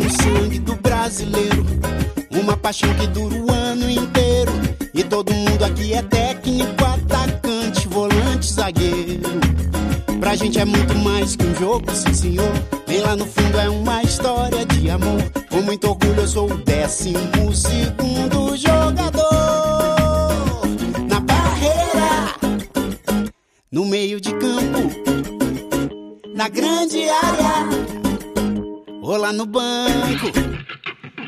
no sangue do brasileiro. Uma paixão que dura o ano inteiro. E todo mundo aqui é técnico, atacante, volante, zagueiro. Pra gente é muito mais que um jogo, sim senhor. Bem lá no fundo é uma história de amor. Com muito orgulho eu sou o décimo segundo jogador. Na barreira, no meio de campo, na grande área, ou lá no banco.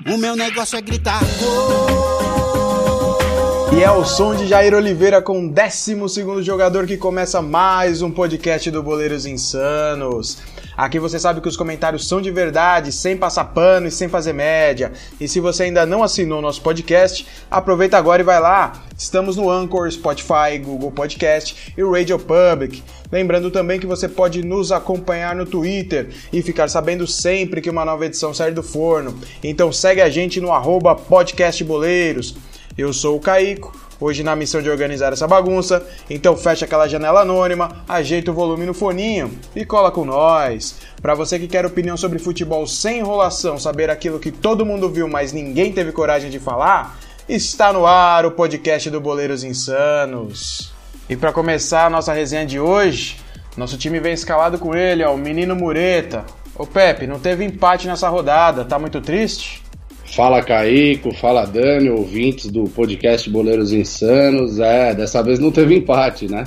O meu negócio é gritar gol. E é o som de Jair Oliveira com o 12 jogador que começa mais um podcast do Boleiros Insanos. Aqui você sabe que os comentários são de verdade, sem passar pano e sem fazer média. E se você ainda não assinou o nosso podcast, aproveita agora e vai lá. Estamos no Anchor, Spotify, Google Podcast e Radio Public. Lembrando também que você pode nos acompanhar no Twitter e ficar sabendo sempre que uma nova edição sair do forno. Então segue a gente no arroba podcastboleiros. Eu sou o Caico hoje na missão de organizar essa bagunça. Então fecha aquela janela anônima, ajeita o volume no foninho e cola com nós. Para você que quer opinião sobre futebol sem enrolação, saber aquilo que todo mundo viu, mas ninguém teve coragem de falar, está no ar o podcast do Boleiros Insanos. E para começar a nossa resenha de hoje, nosso time vem escalado com ele, ó, o menino Mureta. Ô Pepe, não teve empate nessa rodada, tá muito triste? Fala Caico, fala Dani, ouvintes do podcast Boleiros Insanos. É, dessa vez não teve empate, né?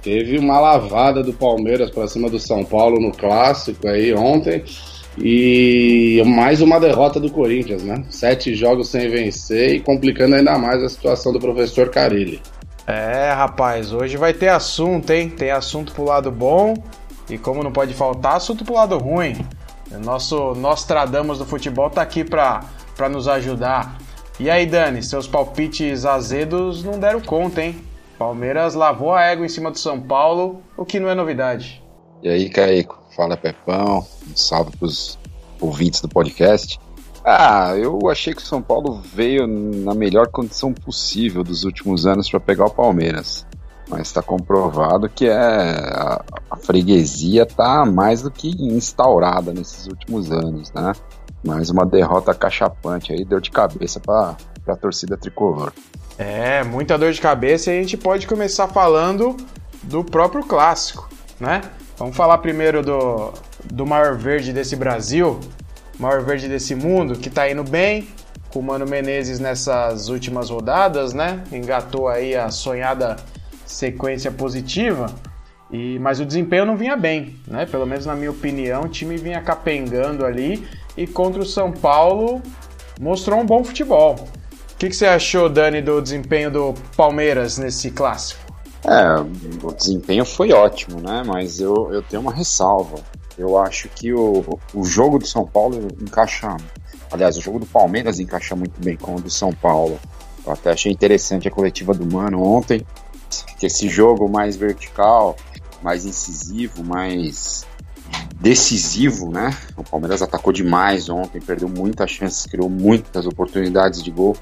Teve uma lavada do Palmeiras para cima do São Paulo no clássico aí ontem. E mais uma derrota do Corinthians, né? Sete jogos sem vencer e complicando ainda mais a situação do professor Carilli. É, rapaz, hoje vai ter assunto, hein? Tem assunto pro lado bom e como não pode faltar, assunto pro lado ruim. O nosso Nostradamus do futebol tá aqui pra para nos ajudar. E aí, Dani, seus palpites azedos não deram conta, hein? Palmeiras lavou a égua em cima do São Paulo, o que não é novidade. E aí, Caico? Fala, Pepão. Um salve pros ouvintes do podcast. Ah, eu achei que o São Paulo veio na melhor condição possível dos últimos anos para pegar o Palmeiras. Mas está comprovado que é, a, a freguesia está mais do que instaurada nesses últimos anos, né? Mais uma derrota cachapante aí, deu de cabeça para a torcida tricolor. É, muita dor de cabeça e a gente pode começar falando do próprio clássico, né? Vamos falar primeiro do, do maior verde desse Brasil, maior verde desse mundo, que tá indo bem, com o Mano Menezes nessas últimas rodadas, né? Engatou aí a sonhada sequência positiva. E, mas o desempenho não vinha bem, né? Pelo menos na minha opinião, o time vinha capengando ali e contra o São Paulo mostrou um bom futebol. O que, que você achou, Dani, do desempenho do Palmeiras nesse clássico? É, o desempenho foi ótimo, né? Mas eu, eu tenho uma ressalva. Eu acho que o, o jogo do São Paulo encaixa. Aliás, o jogo do Palmeiras encaixa muito bem com o do São Paulo. Eu até achei interessante a coletiva do Mano ontem. Que esse jogo mais vertical, mais incisivo, mais decisivo, né? O Palmeiras atacou demais ontem, perdeu muitas chances, criou muitas oportunidades de gol.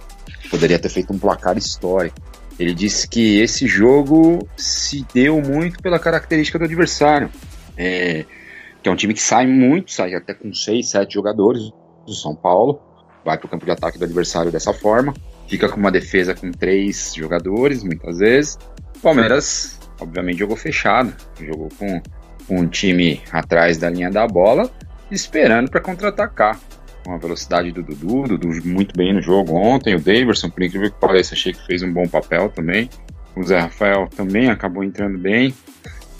Poderia ter feito um placar histórico. Ele disse que esse jogo se deu muito pela característica do adversário. É, que é um time que sai muito, sai até com seis, sete jogadores do São Paulo, vai para o campo de ataque do adversário dessa forma, fica com uma defesa com três jogadores, muitas vezes. O Palmeiras, obviamente, jogou fechado, jogou com um time atrás da linha da bola, esperando para contra-atacar. Com a velocidade do Dudu, Dudu muito bem no jogo ontem, o Davidson, por incrível que pareça, achei que fez um bom papel também. O Zé Rafael também acabou entrando bem.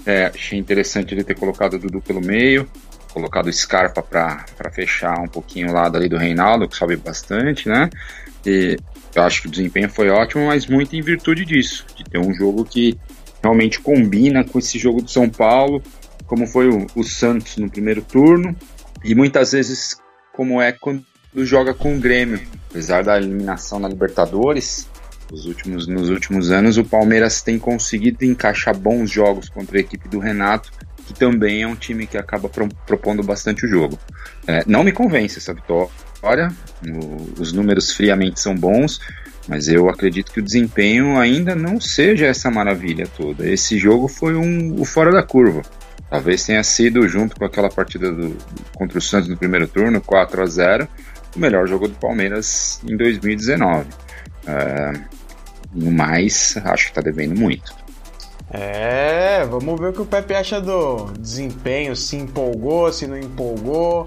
É, achei interessante ele ter colocado o Dudu pelo meio, colocado o Scarpa para fechar um pouquinho o lado ali do Reinaldo, que sobe bastante, né? E eu acho que o desempenho foi ótimo, mas muito em virtude disso, de ter um jogo que realmente combina com esse jogo do São Paulo, como foi o, o Santos no primeiro turno, e muitas vezes como é quando joga com o Grêmio. Apesar da eliminação na Libertadores, nos últimos, nos últimos anos, o Palmeiras tem conseguido encaixar bons jogos contra a equipe do Renato, que também é um time que acaba pro, propondo bastante o jogo. É, não me convence essa vitória, o, os números friamente são bons, mas eu acredito que o desempenho ainda não seja essa maravilha toda. Esse jogo foi um, o fora da curva. Talvez tenha sido, junto com aquela partida do, contra o Santos no primeiro turno, 4 a 0 o melhor jogo do Palmeiras em 2019. É, no mais, acho que está devendo muito. É, vamos ver o que o Pepe acha do desempenho, se empolgou, se não empolgou.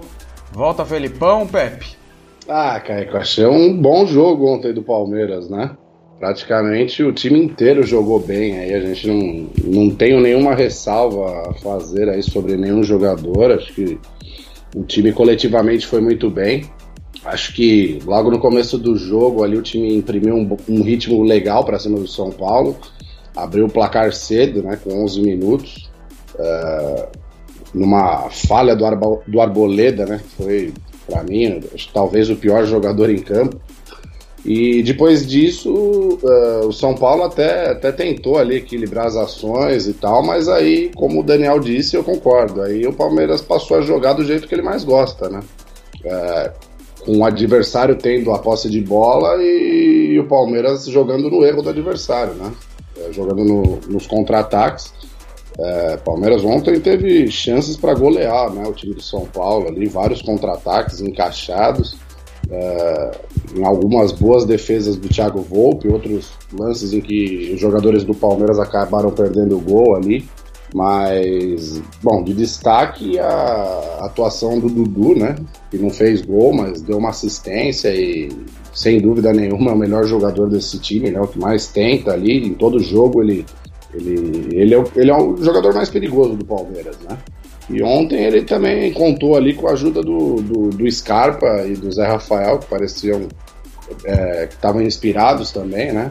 Volta Felipão, Pepe. Ah, Kaique, achei um bom jogo ontem do Palmeiras, né? Praticamente o time inteiro jogou bem, aí a gente não, não tenho nenhuma ressalva a fazer aí sobre nenhum jogador, acho que o time coletivamente foi muito bem. Acho que logo no começo do jogo ali o time imprimiu um, um ritmo legal para cima do São Paulo abriu o placar cedo, né, com 11 minutos, uh, numa falha do, do Arboleda, né, foi, para mim, talvez o pior jogador em campo. E depois disso, uh, o São Paulo até, até tentou ali equilibrar as ações e tal, mas aí, como o Daniel disse, eu concordo. Aí o Palmeiras passou a jogar do jeito que ele mais gosta, né? Uh, com o adversário tendo a posse de bola e, e o Palmeiras jogando no erro do adversário, né? é, jogando no, nos contra-ataques. É, Palmeiras ontem teve chances para golear né, o time do São Paulo ali, vários contra-ataques encaixados, é, em algumas boas defesas do Thiago Volpe, outros lances em que os jogadores do Palmeiras acabaram perdendo o gol ali. Mas, bom, de destaque a atuação do Dudu, né? Que não fez gol, mas deu uma assistência e sem dúvida nenhuma, é o melhor jogador desse time, né? O que mais tenta ali, em todo jogo ele, ele, ele, é, ele é o jogador mais perigoso do Palmeiras, né? E ontem ele também contou ali com a ajuda do, do, do Scarpa e do Zé Rafael, que pareciam é, que estavam inspirados também, né?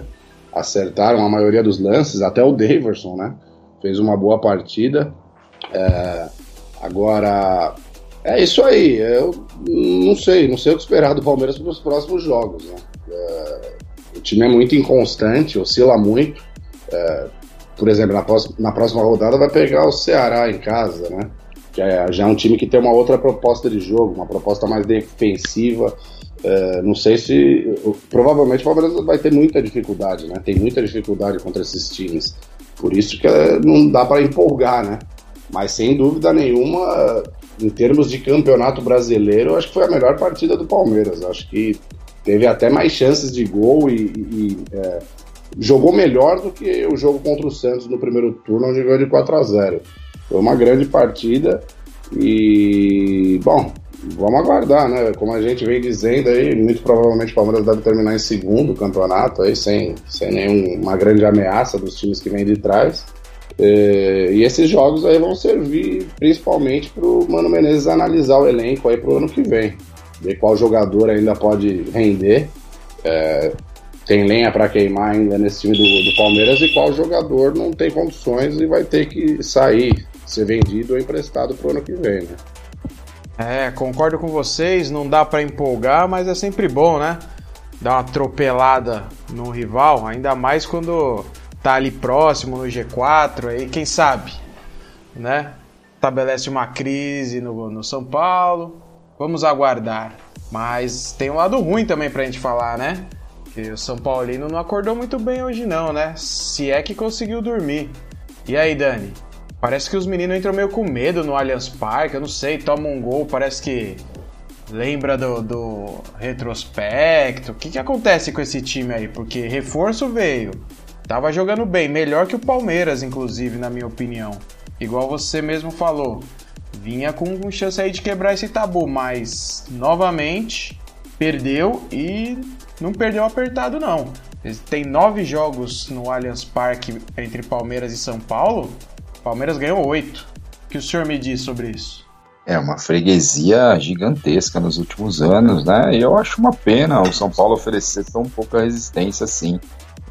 Acertaram a maioria dos lances, até o Daverson, né? Fez uma boa partida. É, agora, é isso aí. Eu não sei, não sei o que esperar do Palmeiras para os próximos jogos. Né? É, o time é muito inconstante, oscila muito. É, por exemplo, na próxima, na próxima rodada vai pegar o Ceará em casa, né? Que é, já é um time que tem uma outra proposta de jogo, uma proposta mais defensiva. É, não sei se. Provavelmente o Palmeiras vai ter muita dificuldade, né? Tem muita dificuldade contra esses times. Por isso que é, não dá para empolgar, né? Mas sem dúvida nenhuma, em termos de campeonato brasileiro, acho que foi a melhor partida do Palmeiras. Acho que teve até mais chances de gol e, e é, jogou melhor do que o jogo contra o Santos no primeiro turno, onde ganhou de 4 a 0 Foi uma grande partida e, bom, vamos aguardar, né? Como a gente vem dizendo aí, muito provavelmente o Palmeiras deve terminar em segundo campeonato aí, sem, sem nenhuma grande ameaça dos times que vêm de trás. É, e esses jogos aí vão servir principalmente para o Mano Menezes analisar o elenco aí para o ano que vem. Ver qual jogador ainda pode render. É, tem lenha para queimar ainda nesse time do, do, Palmeiras e qual jogador não tem condições e vai ter que sair, ser vendido ou emprestado para o ano que vem, né? É, concordo com vocês, não dá para empolgar, mas é sempre bom, né? Dar uma atropelada no rival, ainda mais quando tá ali próximo no G4, aí quem sabe, né? Estabelece uma crise no, no São Paulo. Vamos aguardar. Mas tem um lado ruim também pra gente falar, né? Que o São Paulino não acordou muito bem hoje não, né? Se é que conseguiu dormir. E aí, Dani? Parece que os meninos entram meio com medo no Allianz Parque, eu não sei, toma um gol, parece que lembra do, do retrospecto. O que, que acontece com esse time aí? Porque reforço veio, Tava jogando bem, melhor que o Palmeiras, inclusive, na minha opinião. Igual você mesmo falou. Vinha com chance aí de quebrar esse tabu, mas novamente perdeu e não perdeu apertado, não. Tem nove jogos no Allianz Parque entre Palmeiras e São Paulo. Palmeiras ganhou oito. O que o senhor me diz sobre isso? É uma freguesia gigantesca nos últimos anos, né? E eu acho uma pena o São Paulo oferecer tão pouca resistência assim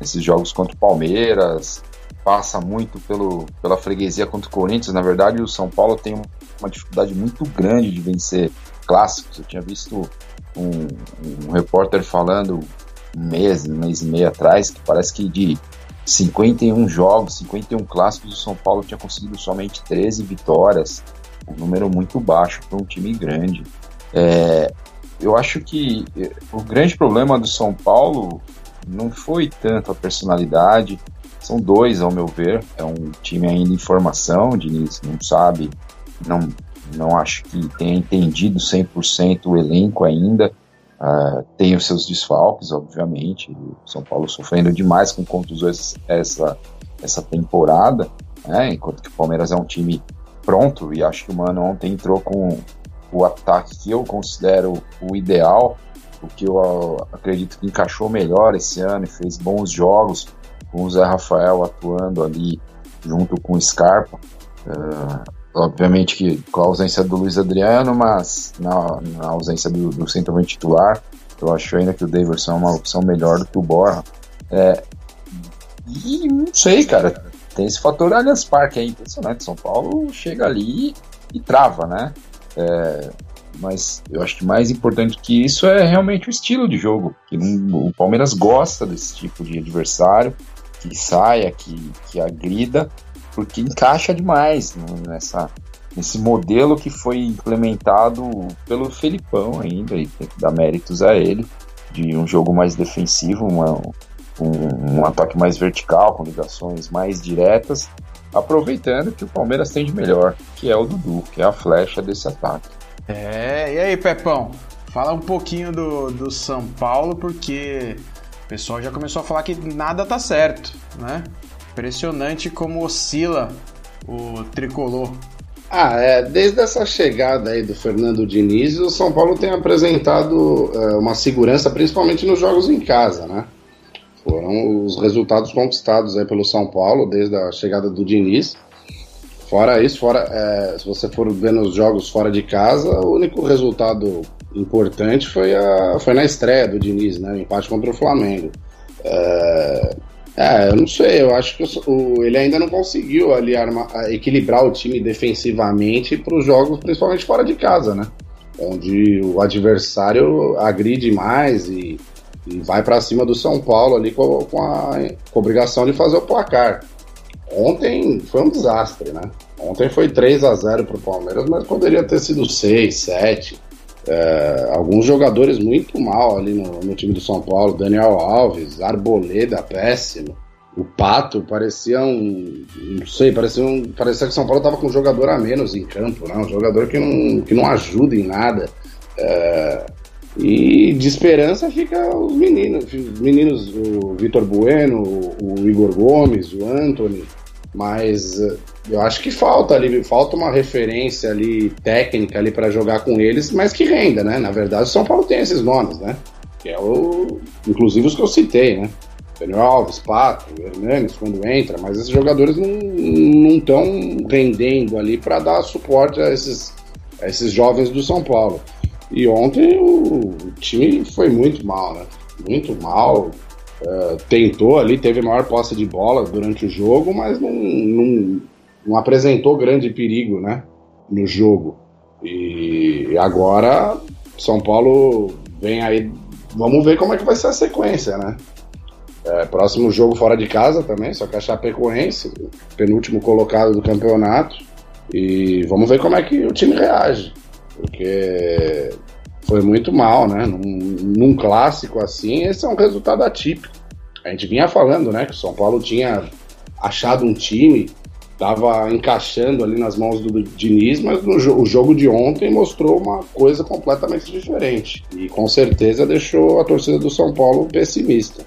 esses jogos contra o Palmeiras, passa muito pelo, pela freguesia contra o Corinthians. Na verdade, o São Paulo tem uma dificuldade muito grande de vencer clássicos. Eu tinha visto um, um repórter falando um mês, um mês e meio atrás, que parece que de 51 jogos, 51 clássicos, o São Paulo tinha conseguido somente 13 vitórias, um número muito baixo para um time grande. É, eu acho que o grande problema do São Paulo não foi tanto a personalidade, são dois, ao meu ver. É um time ainda em formação, o Diniz não sabe, não, não acho que tenha entendido 100% o elenco ainda. Uh, tem os seus desfalques, obviamente. O São Paulo sofrendo demais com contusões essa, essa temporada, né? enquanto que o Palmeiras é um time pronto e acho que o Mano ontem entrou com o ataque que eu considero o ideal, o que eu acredito que encaixou melhor esse ano e fez bons jogos, com o Zé Rafael atuando ali junto com o Scarpa. Uh, obviamente que com a ausência do Luiz Adriano, mas na, na ausência do, do centroavante titular, eu acho ainda que o Davidson é uma opção melhor do que o Borja. É, e não sei, cara, tem esse fator Allianz Parque, é impressionante. São Paulo chega ali e trava, né? É, mas eu acho que mais importante que isso é realmente o estilo de jogo. Que o Palmeiras gosta desse tipo de adversário, que saia, que, que agrida, porque encaixa demais nessa, nesse modelo que foi implementado pelo Felipão ainda, e tem que dar méritos a ele, de um jogo mais defensivo, uma, um, um ataque mais vertical, com ligações mais diretas, aproveitando que o Palmeiras tem de melhor, que é o Dudu, que é a flecha desse ataque. É, e aí, Pepão? Fala um pouquinho do, do São Paulo, porque o pessoal já começou a falar que nada tá certo, né? Impressionante como oscila o tricolor. Ah, é, desde essa chegada aí do Fernando Diniz, o São Paulo tem apresentado é, uma segurança, principalmente nos jogos em casa, né? Foram os resultados conquistados aí pelo São Paulo desde a chegada do Diniz. Fora isso, fora, é, se você for ver nos jogos fora de casa, o único resultado importante foi, a, foi na estreia do Diniz, né? O empate contra o Flamengo. É, é eu não sei, eu acho que o, ele ainda não conseguiu ali arma, equilibrar o time defensivamente para os jogos, principalmente fora de casa, né? Onde o adversário agride mais e e vai para cima do São Paulo ali com, com, a, com a obrigação de fazer o placar. Ontem foi um desastre, né? Ontem foi 3 a 0 para o Palmeiras, mas poderia ter sido 6, 7. É, alguns jogadores muito mal ali no, no, time do São Paulo. Daniel Alves, Arboleda, péssimo. O Pato parecia um. Não sei, parecia, um, parecia que o São Paulo estava com um jogador a menos em campo, né? Um jogador que não, que não ajuda em nada. É, e de esperança fica os meninos, os meninos, o Vitor Bueno, o Igor Gomes, o Anthony, mas eu acho que falta ali, falta uma referência ali técnica ali para jogar com eles, mas que renda, né? Na verdade, o São Paulo tem esses nomes, né? Que é o, inclusive os que eu citei, né? Daniel Alves, Pato, Hernanes quando entra, mas esses jogadores não estão rendendo ali para dar suporte a esses, a esses jovens do São Paulo. E ontem o, time foi muito mal, né? Muito mal. Uh, tentou ali, teve maior posse de bola durante o jogo, mas não, não, não apresentou grande perigo, né? No jogo. E agora São Paulo vem aí. Vamos ver como é que vai ser a sequência, né? É, próximo jogo fora de casa também, só que a Chapecoense, penúltimo colocado do campeonato. E vamos ver como é que o time reage porque foi muito mal, né? Num, num, clássico assim, esse é um resultado atípico. A gente vinha falando, né, que o São Paulo tinha achado um time, estava encaixando ali nas mãos do Diniz, mas no o jogo de ontem mostrou uma coisa completamente diferente e com certeza deixou a torcida do São Paulo pessimista.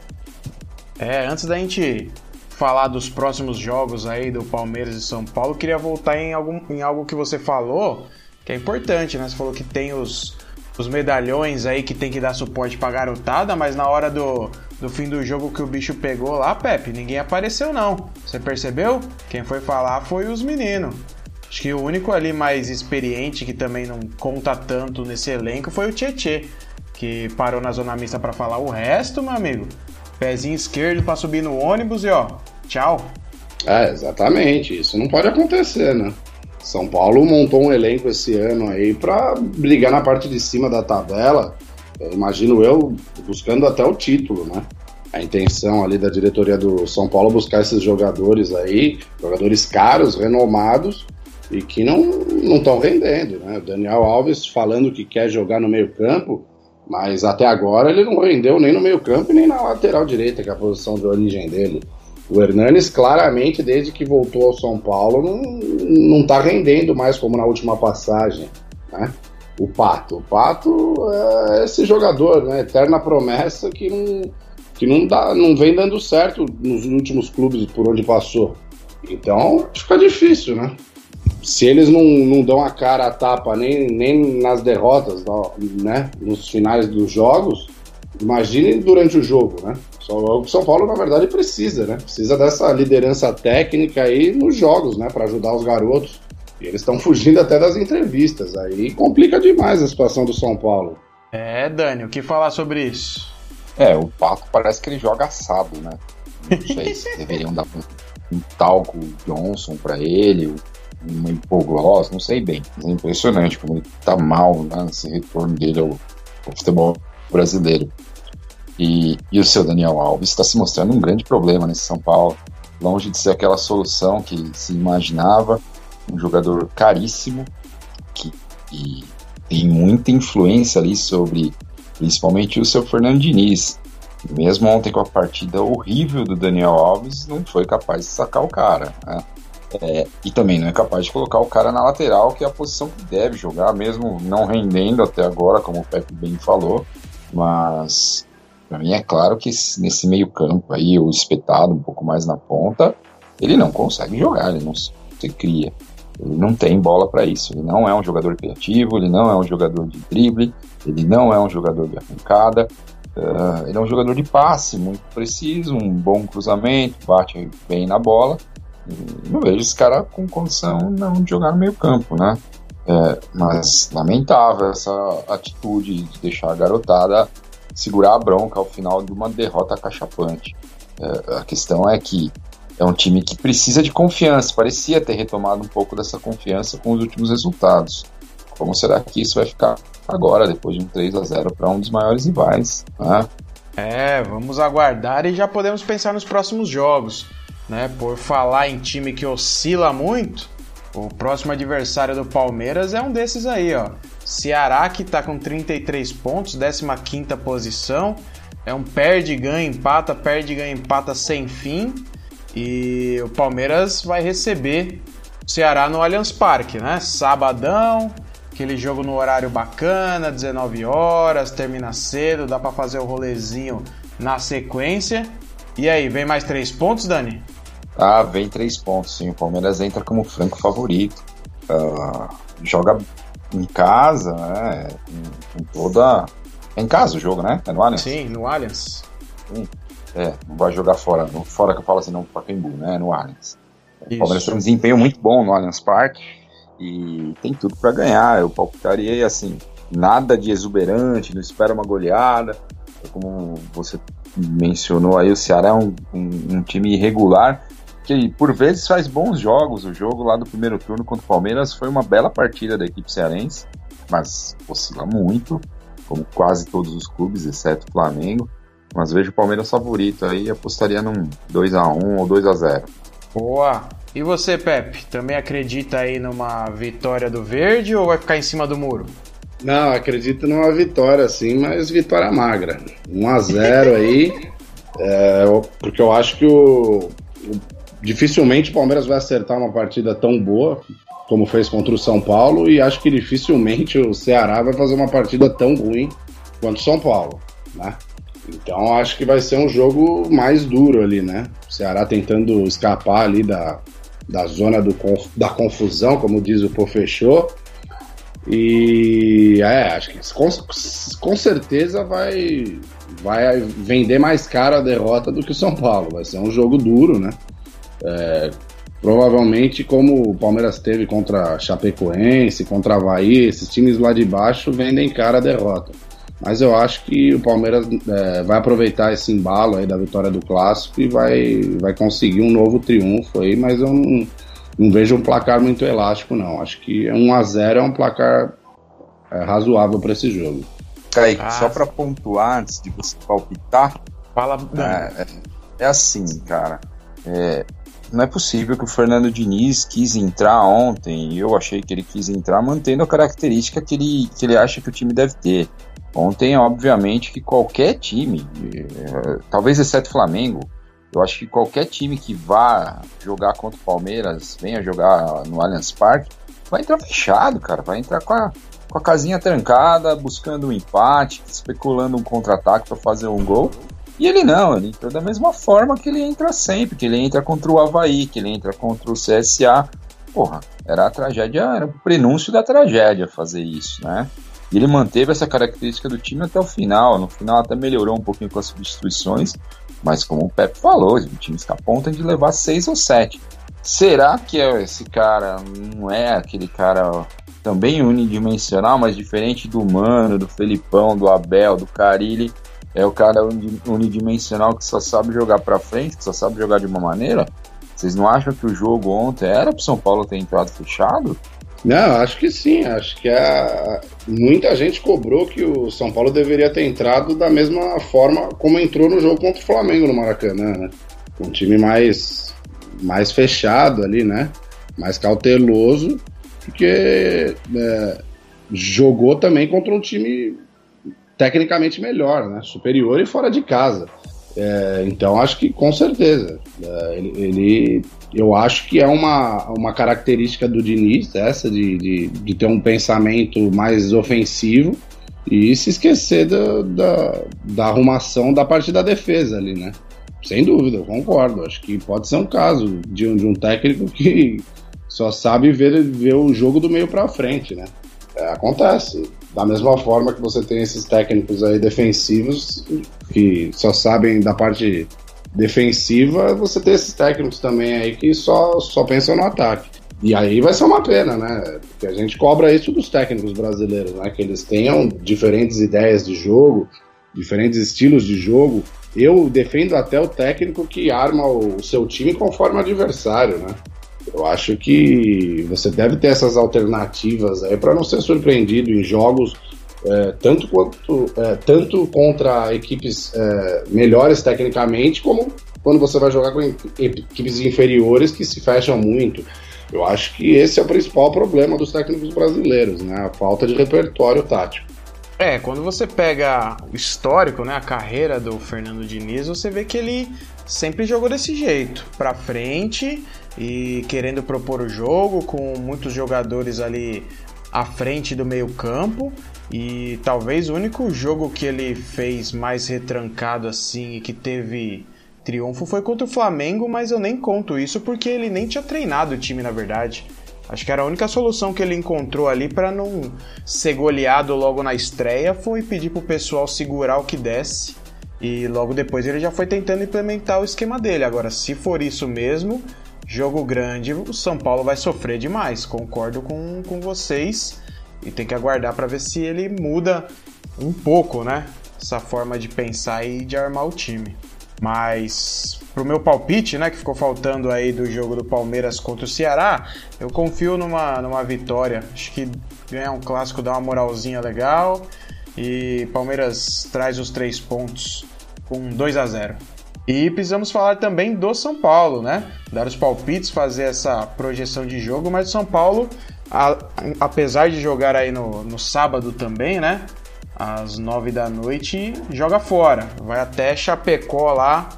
É, antes da gente falar dos próximos jogos aí do Palmeiras e São Paulo, queria voltar em, algum, em algo que você falou que é importante, né? Você falou que tem os, os medalhões aí que tem que dar suporte pra garotada, mas na hora do, do fim do jogo que o bicho pegou lá, Pepe, ninguém apareceu não. Você percebeu? Quem foi falar foi os meninos. Acho que o único ali mais experiente que também não conta tanto nesse elenco foi o Tietê, que parou na zona mista para falar o resto, meu amigo. Pezinho esquerdo para subir no ônibus e ó, tchau. É, exatamente. Isso não pode acontecer, né? São Paulo montou um elenco esse ano aí para brigar na parte de cima da tabela. Imagino eu buscando até o título, né? A intenção ali da diretoria do São Paulo é buscar esses jogadores aí, jogadores caros, renomados e que não estão rendendo, né? O Daniel Alves falando que quer jogar no meio-campo, mas até agora ele não rendeu nem no meio-campo nem na lateral direita, que é a posição de origem dele. O Hernanes, claramente, desde que voltou ao São Paulo, não, não tá rendendo mais como na última passagem, né? O Pato. O Pato é esse jogador, né? Eterna promessa que não, que não, dá, não vem dando certo nos últimos clubes por onde passou. Então, fica difícil, né? Se eles não, não dão a cara a tapa nem, nem nas derrotas, né? Nos finais dos jogos, imagine durante o jogo, né? O São Paulo, na verdade, precisa, né? Precisa dessa liderança técnica aí nos jogos, né? Para ajudar os garotos. E eles estão fugindo até das entrevistas. Aí complica demais a situação do São Paulo. É, Dani, o que falar sobre isso? É, o Paco parece que ele joga assado, né? Não sei se deveriam dar um, um talco Johnson para ele, um hipogloss, não sei bem. Mas é impressionante como ele tá mal né, nesse retorno dele ao, ao futebol brasileiro. E, e o seu Daniel Alves está se mostrando um grande problema nesse São Paulo. Longe de ser aquela solução que se imaginava, um jogador caríssimo que tem muita influência ali sobre principalmente o seu Fernando Diniz. Mesmo ontem com a partida horrível do Daniel Alves, não foi capaz de sacar o cara. Né? É, e também não é capaz de colocar o cara na lateral, que é a posição que deve jogar, mesmo não rendendo até agora, como o Pepe bem falou. Mas para mim é claro que nesse meio campo aí, o espetado um pouco mais na ponta, ele não consegue jogar, ele não se cria. Ele não tem bola para isso. Ele não é um jogador criativo, ele não é um jogador de drible, ele não é um jogador de arrancada. Uh, ele é um jogador de passe muito preciso, um bom cruzamento, bate bem na bola. Não vejo esse cara com condição não de jogar no meio campo, né? É, mas lamentável essa atitude de deixar a garotada segurar a bronca ao final de uma derrota cachapante. É, a questão é que é um time que precisa de confiança, parecia ter retomado um pouco dessa confiança com os últimos resultados. Como será que isso vai ficar agora, depois de um 3 a 0 para um dos maiores rivais? Né? É, vamos aguardar e já podemos pensar nos próximos jogos. Né? Por falar em time que oscila muito, o próximo adversário do Palmeiras é um desses aí, ó. Ceará que está com 33 pontos, 15ª posição. É um perde, ganha, empata, perde, ganha, empata sem fim. E o Palmeiras vai receber o Ceará no Allianz Parque, né? Sabadão, aquele jogo no horário bacana, 19 horas, termina cedo, dá para fazer o rolezinho na sequência. E aí, vem mais três pontos, Dani? Ah, vem três pontos, sim. O Palmeiras entra como franco favorito. Uh, joga em casa, né? Em, em, toda. É em casa o jogo, né? É no Allianz? Sim, no Allianz. Sim. É, não vai jogar fora. Fora que eu falo assim, não para Pacaembu, né? No Allianz. O Palmeiras tem um desempenho muito bom no Allianz Parque e tem tudo para ganhar. Eu palpitaria assim, nada de exuberante, não espera uma goleada. Como você mencionou aí, o Ceará é um, um, um time irregular que por vezes faz bons jogos. O jogo lá do primeiro turno contra o Palmeiras foi uma bela partida da equipe cearense, mas oscila muito, como quase todos os clubes, exceto o Flamengo. Mas vejo o Palmeiras favorito aí, apostaria num 2 a 1 ou 2 a 0 Boa! E você, Pepe, também acredita aí numa vitória do Verde ou vai ficar em cima do muro? Não, acredito numa vitória sim, mas vitória magra. 1 a 0 aí, é, porque eu acho que o, o, dificilmente o Palmeiras vai acertar uma partida tão boa como fez contra o São Paulo e acho que dificilmente o Ceará vai fazer uma partida tão ruim quanto o São Paulo, né? Então acho que vai ser um jogo mais duro ali, né? O Ceará tentando escapar ali da, da zona do, da confusão, como diz o Pô Fechou. E é, acho que com, com certeza vai, vai vender mais caro a derrota do que o São Paulo. Vai ser um jogo duro, né? É, provavelmente, como o Palmeiras teve contra Chapecoense, contra Havaí, esses times lá de baixo vendem cara a derrota. Mas eu acho que o Palmeiras é, vai aproveitar esse embalo aí da vitória do clássico e vai, vai conseguir um novo triunfo aí, mas eu não, não vejo um placar muito elástico, não. Acho que 1 a 0 é um placar é, razoável para esse jogo. Kaique, ah, só para pontuar antes de você palpitar, fala. É, é assim, cara. É, não é possível que o Fernando Diniz quis entrar ontem, e eu achei que ele quis entrar mantendo a característica que ele, que ele acha que o time deve ter. Ontem, obviamente, que qualquer time, eh, talvez exceto Flamengo, Eu acho que qualquer time que vá jogar contra o Palmeiras, venha jogar no Allianz Parque, vai entrar fechado, cara. Vai entrar com a, com a casinha trancada, buscando um empate, especulando um contra-ataque para fazer um gol. E ele não, ele entrou da mesma forma que ele entra sempre, que ele entra contra o Havaí, que ele entra contra o CSA. Porra, era a tragédia, era o prenúncio da tragédia fazer isso, né? E ele manteve essa característica do time até o final. No final até melhorou um pouquinho com as substituições, mas como o Pepe falou, o time está a ponto de levar seis ou sete. Será que é esse cara não é aquele cara também unidimensional, mas diferente do Mano, do Felipão, do Abel, do Carilli? é o cara unidimensional que só sabe jogar para frente, que só sabe jogar de uma maneira. Vocês não acham que o jogo ontem era pro São Paulo ter entrado fechado? Não, acho que sim. Acho que a... muita gente cobrou que o São Paulo deveria ter entrado da mesma forma como entrou no jogo contra o Flamengo no Maracanã, né? Um time mais, mais fechado ali, né? Mais cauteloso, porque é, jogou também contra um time tecnicamente melhor, né? Superior e fora de casa. É, então acho que com certeza. É, ele, ele, eu acho que é uma, uma característica do Diniz, essa de, de, de ter um pensamento mais ofensivo e se esquecer da, da, da arrumação da parte da defesa ali, né? Sem dúvida, eu concordo. Acho que pode ser um caso de um, de um técnico que só sabe ver, ver o jogo do meio para frente, né? É, acontece. Da mesma forma que você tem esses técnicos aí defensivos que só sabem da parte defensiva, você tem esses técnicos também aí que só, só pensam no ataque. E aí vai ser uma pena, né? Porque a gente cobra isso dos técnicos brasileiros, né? Que eles tenham diferentes ideias de jogo, diferentes estilos de jogo. Eu defendo até o técnico que arma o seu time conforme o adversário, né? Eu acho que você deve ter essas alternativas aí para não ser surpreendido em jogos é, tanto quanto é, tanto contra equipes é, melhores tecnicamente como quando você vai jogar com equipes inferiores que se fecham muito. Eu acho que esse é o principal problema dos técnicos brasileiros, né? A falta de repertório tático. É, quando você pega o histórico, né, a carreira do Fernando Diniz, você vê que ele sempre jogou desse jeito, para frente e querendo propor o jogo com muitos jogadores ali à frente do meio-campo. E talvez o único jogo que ele fez mais retrancado assim e que teve triunfo foi contra o Flamengo, mas eu nem conto isso porque ele nem tinha treinado o time na verdade. Acho que era a única solução que ele encontrou ali para não ser goleado logo na estreia foi pedir pro pessoal segurar o que desce. E logo depois ele já foi tentando implementar o esquema dele. Agora, se for isso mesmo, jogo grande, o São Paulo vai sofrer demais. Concordo com, com vocês. E tem que aguardar para ver se ele muda um pouco, né? Essa forma de pensar e de armar o time. Mas pro meu palpite, né, que ficou faltando aí do jogo do Palmeiras contra o Ceará, eu confio numa, numa vitória. Acho que ganhar um clássico dá uma moralzinha legal. E Palmeiras traz os três pontos com 2 a 0 e precisamos falar também do São Paulo, né? Dar os palpites, fazer essa projeção de jogo, mas o São Paulo, a, apesar de jogar aí no, no sábado também, né? Às nove da noite, joga fora. Vai até Chapecó lá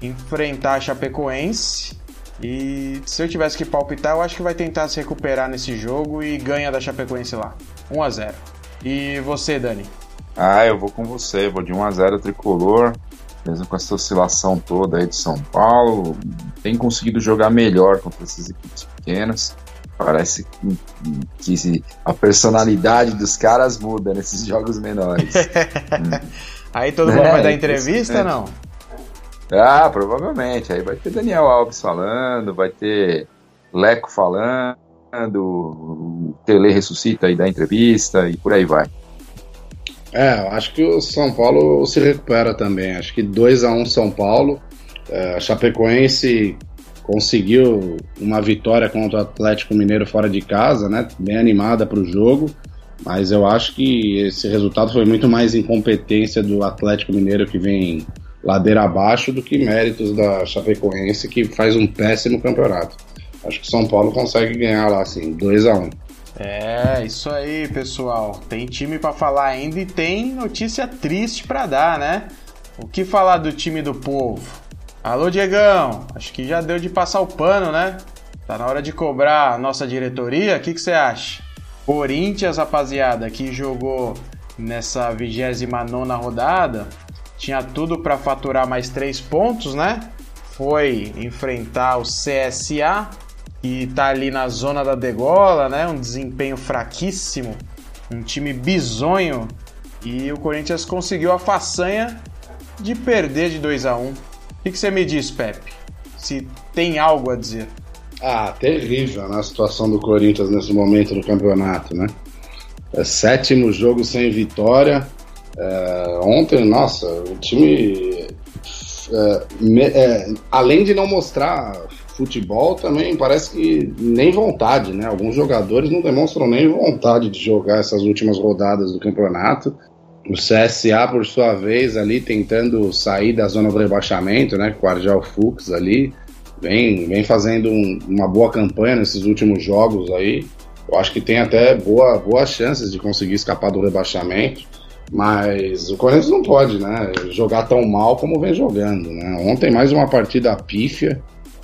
enfrentar a Chapecoense. E se eu tivesse que palpitar, eu acho que vai tentar se recuperar nesse jogo e ganha da Chapecoense lá. 1 a 0. E você, Dani? Ah, eu vou com você, vou de 1 a 0 tricolor mesmo com essa oscilação toda aí de São Paulo, tem conseguido jogar melhor contra essas equipes pequenas. Parece que a personalidade dos caras muda nesses jogos menores. Aí todo mundo é, vai dar entrevista, é. não? Ah, provavelmente. Aí vai ter Daniel Alves falando, vai ter Leco falando, o Tele ressuscita e dá entrevista e por aí vai. É, acho que o São Paulo se recupera também. Acho que 2 a 1 um São Paulo. É, Chapecoense conseguiu uma vitória contra o Atlético Mineiro fora de casa, né? Bem animada para o jogo. Mas eu acho que esse resultado foi muito mais incompetência do Atlético Mineiro que vem ladeira abaixo do que méritos da Chapecoense que faz um péssimo campeonato. Acho que São Paulo consegue ganhar lá assim, 2 a 1 um. É, isso aí, pessoal. Tem time para falar ainda e tem notícia triste para dar, né? O que falar do time do povo? Alô, Diegão. Acho que já deu de passar o pano, né? Tá na hora de cobrar a nossa diretoria. O que, você acha? Corinthians, rapaziada, que jogou nessa 29 rodada, tinha tudo para faturar mais três pontos, né? Foi enfrentar o CSA, que tá ali na zona da degola, né? Um desempenho fraquíssimo, um time bizonho. E o Corinthians conseguiu a façanha de perder de 2 a 1 um. O que, você me diz, Pepe? Se tem algo a dizer. Ah, terrível na situação do Corinthians nesse momento do campeonato, né? É sétimo jogo sem vitória. É, ontem, nossa, o time, é, me, é, além de não mostrar futebol, também parece que nem vontade, né? Alguns jogadores não demonstram nem vontade de jogar essas últimas rodadas do campeonato. O CSA, por sua vez, ali tentando sair da zona do rebaixamento, né? Com o Argel Fux ali, vem, vem fazendo um, uma boa campanha nesses últimos jogos aí. Eu acho que tem até boa, boas chances de conseguir escapar do rebaixamento. Mas o Corinthians não pode, né? Jogar tão mal como vem jogando, né? Ontem mais uma partida pífia.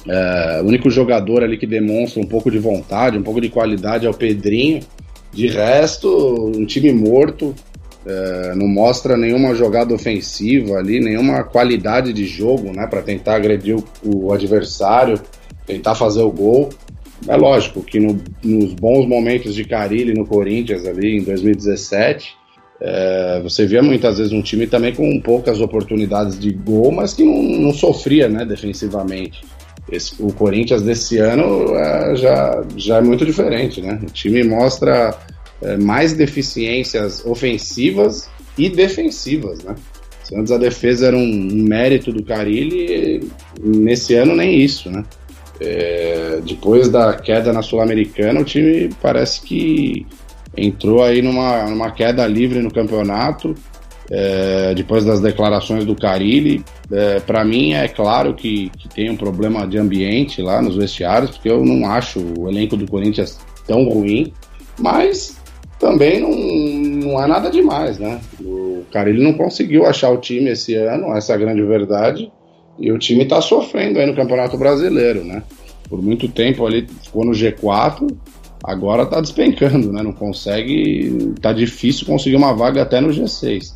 É, o único jogador ali que demonstra um pouco de vontade, um pouco de qualidade é o Pedrinho. De resto, um time morto. É, não mostra nenhuma jogada ofensiva ali, nenhuma qualidade de jogo, né, para tentar agredir o, o, adversário, tentar fazer o gol. É lógico que no, nos bons momentos de Carilli no Corinthians ali em 2017, é, você via muitas vezes um time também com poucas oportunidades de gol, mas que não, não sofria, né, defensivamente. Esse, o Corinthians desse ano é, já, já é muito diferente, né? O time mostra mais deficiências ofensivas e defensivas, né? Antes a defesa era um, mérito do Carilli, nesse ano nem isso, né? É, depois da queda na Sul-Americana, o time parece que entrou aí numa, numa queda livre no campeonato. É, depois das declarações do Carilli, é, para mim é claro que, que tem um problema de ambiente lá nos vestiários, porque eu não acho o elenco do Corinthians tão ruim, mas também não, não é nada demais, né? O cara ele não conseguiu achar o time esse ano, essa é a grande verdade, e o time está sofrendo aí no Campeonato Brasileiro, né? Por muito tempo ali ficou no G4, agora está despencando, né? Não consegue, tá difícil conseguir uma vaga até no G6.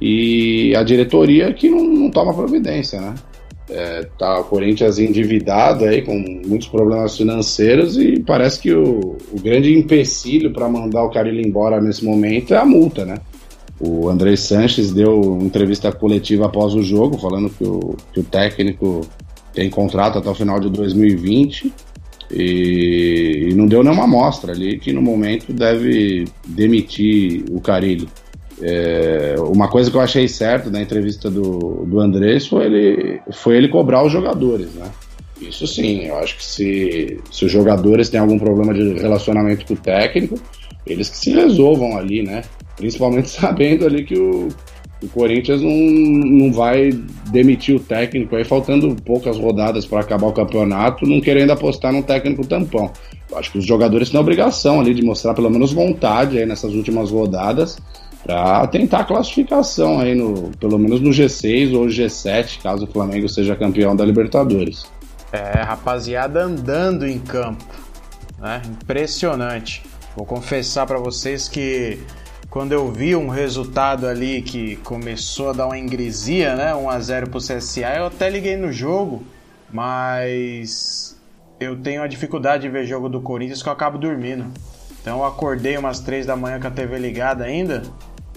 E a diretoria que não, não toma providência, né? É, tá o Corinthians endividado aí com muitos problemas financeiros e parece que o, o grande empecilho para mandar o Carilho embora nesse momento é a multa, né? O André Sanches deu entrevista coletiva após o jogo, falando que o, que o técnico tem contrato até o final de 2020 e, e não deu nenhuma amostra ali que no momento deve demitir o Carilho. É, uma coisa que eu achei certo na entrevista do, do Andrés foi ele, foi ele cobrar os jogadores, né? Isso sim, eu acho que se, se os jogadores têm algum problema de relacionamento com o técnico, eles que se resolvam ali, né? Principalmente sabendo ali que o, o Corinthians não, não vai demitir o técnico aí, faltando poucas rodadas para acabar o campeonato, não querendo apostar num técnico tampão. Eu acho que os jogadores têm a obrigação ali de mostrar pelo menos vontade aí nessas últimas rodadas para tentar classificação aí no, pelo menos no G6 ou G7, caso o Flamengo seja campeão da Libertadores. É, rapaziada andando em campo, né? Impressionante. Vou confessar para vocês que quando eu vi um resultado ali que começou a dar uma ingresia, né, 1 a 0 pro CSA, eu até liguei no jogo, mas eu tenho a dificuldade de ver jogo do Corinthians que eu acabo dormindo. Então eu acordei umas 3 da manhã com a TV ligada ainda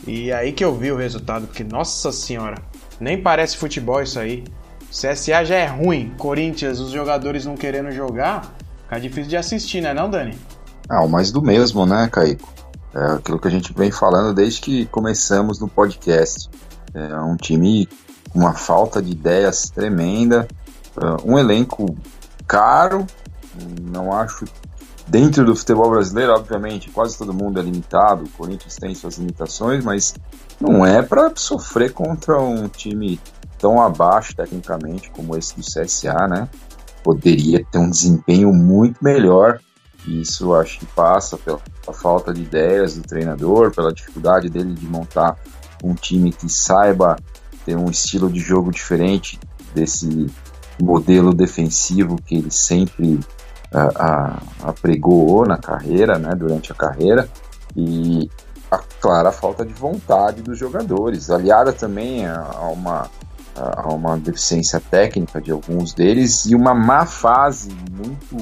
e aí que eu vi o resultado, porque nossa senhora, nem parece futebol isso aí. CSA já é ruim, Corinthians, os jogadores não querendo jogar, fica difícil de assistir, né, não, Dani? Ah, o mais do mesmo, né, Caico? É aquilo que a gente vem falando desde que começamos no podcast. É um time com uma falta de ideias tremenda, é, um elenco caro, não acho Dentro do futebol brasileiro, obviamente, quase todo mundo é limitado, o Corinthians tem suas limitações, mas não é para sofrer contra um time tão abaixo tecnicamente como esse do CSA, né? Poderia ter um desempenho muito melhor. E isso acho que passa pela falta de ideias do treinador, pela dificuldade dele de montar um time que saiba ter um estilo de jogo diferente desse modelo defensivo que ele sempre apregou na carreira, né, durante a carreira, e a clara falta de vontade dos jogadores, aliada também a, a uma, a uma deficiência técnica de alguns deles e uma má fase muito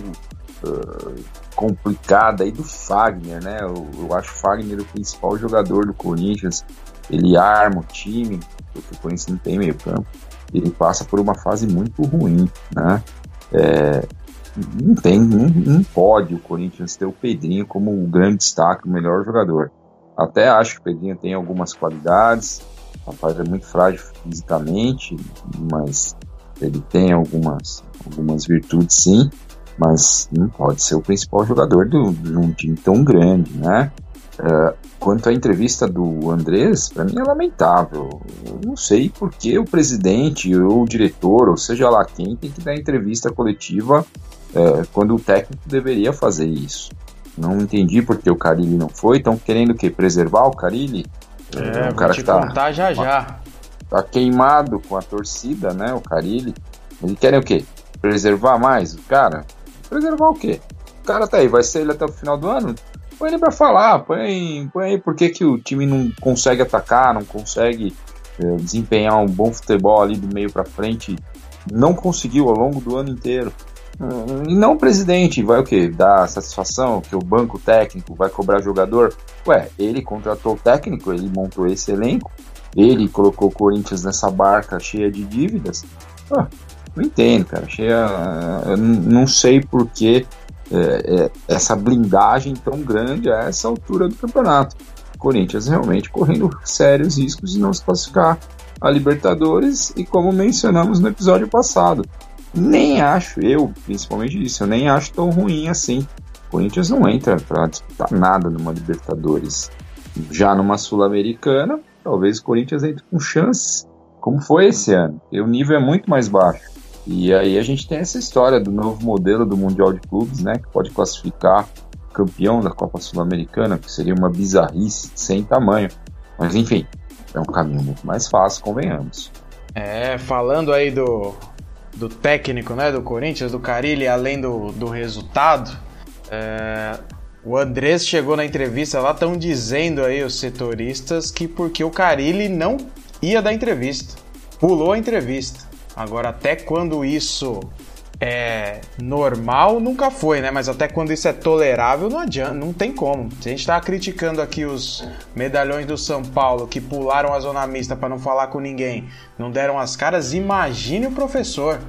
uh, complicada aí do Fagner, né? Eu, eu acho o Fagner o principal jogador do Corinthians, ele arma o time, porque o Corinthians não tem meio campo, ele passa por uma fase muito ruim, né? É, não tem, não, não, pode o Corinthians ter o Pedrinho como um grande destaque, o melhor jogador. Até acho que o Pedrinho tem algumas qualidades, o rapaz é muito frágil fisicamente, mas ele tem algumas, algumas virtudes sim, mas não pode ser o principal jogador de um time tão grande, né? Uh, quanto à entrevista do Andrés, para mim é lamentável. Eu não sei por que o presidente ou o diretor, ou seja lá quem, tem que dar entrevista coletiva uh, quando o técnico deveria fazer isso. Não entendi porque o Carilli não foi. Estão querendo o quê? Preservar o Carilli? É, um cara que tá, contar já já. Tá queimado com a torcida, né? O Carilli. Eles querem o quê? Preservar mais? Cara, preservar o quê? O cara tá aí, vai ser ele até o final do ano? Põe ele pra falar, põe, põe aí por que, que o time não consegue atacar, não consegue é, desempenhar um bom futebol ali do meio para frente. Não conseguiu ao longo do ano inteiro. E não o presidente vai o quê? Dar satisfação que o banco técnico vai cobrar jogador? Ué, ele contratou o técnico, ele montou esse elenco, ele colocou o Corinthians nessa barca cheia de dívidas. Ah, não entendo, cara. Cheia, não sei por que é, é, essa blindagem tão grande a essa altura do campeonato. O Corinthians realmente correndo sérios riscos de não se classificar a Libertadores e como mencionamos no episódio passado, nem acho, eu principalmente isso, eu nem acho tão ruim assim. O Corinthians não entra para disputar nada numa Libertadores. Já numa Sul-Americana, talvez o Corinthians entre com chances, como foi esse ano. E o nível é muito mais baixo. E aí a gente tem essa história do novo modelo do Mundial de Clubes, né, que pode classificar campeão da Copa Sul-Americana, que seria uma bizarrice sem tamanho. Mas enfim, é um caminho muito mais fácil, convenhamos. É, falando aí do, do técnico, né, do Corinthians, do Carilli, além do, do resultado, é, o Andrés chegou na entrevista lá, estão dizendo aí os setoristas que porque o Carilli não ia dar entrevista, pulou a entrevista. Agora, até quando isso é normal, nunca foi, né? Mas até quando isso é tolerável, não adianta, não tem como. Se a gente tá criticando aqui os medalhões do São Paulo que pularam a zona mista para não falar com ninguém, não deram as caras, imagine o professor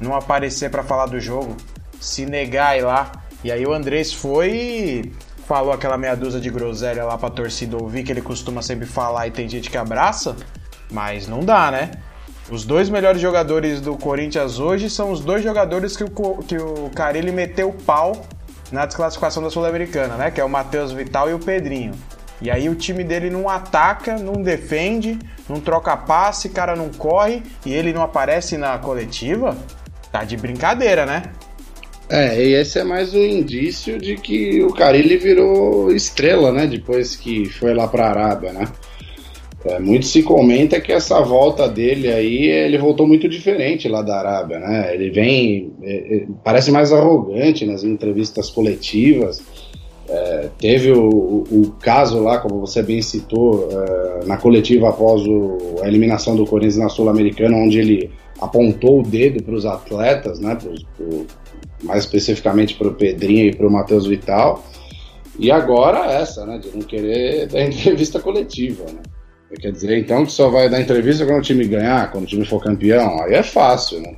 não aparecer para falar do jogo, se negar ir lá. E aí o Andrés foi e falou aquela meia dúzia de groselha lá pra torcida ouvir, que ele costuma sempre falar e tem gente que abraça, mas não dá, né? Os dois melhores jogadores do Corinthians hoje são os dois jogadores que o, que o Carilli meteu pau na desclassificação da Sul-Americana, né? Que é o Matheus Vital e o Pedrinho. E aí o time dele não ataca, não defende, não troca passe, cara não corre e ele não aparece na coletiva. Tá de brincadeira, né? É, e esse é mais um indício de que o Carilli virou estrela, né? Depois que foi lá pra Arábia, né? É, muito se comenta que essa volta dele aí, ele voltou muito diferente lá da Arábia, né? Ele vem, é, é, parece mais arrogante nas entrevistas coletivas. É, teve o, o, caso lá, como você bem citou, é, na coletiva após o, a eliminação do Corinthians na Sul-Americana, onde ele apontou o dedo para os atletas, né? Pro, pro, mais especificamente para o Pedrinho e para o Matheus Vital. E agora essa, né? De não querer dar entrevista coletiva, né? Quer dizer, então, que só vai dar entrevista quando o time ganhar, quando o time for campeão. Aí é fácil, né?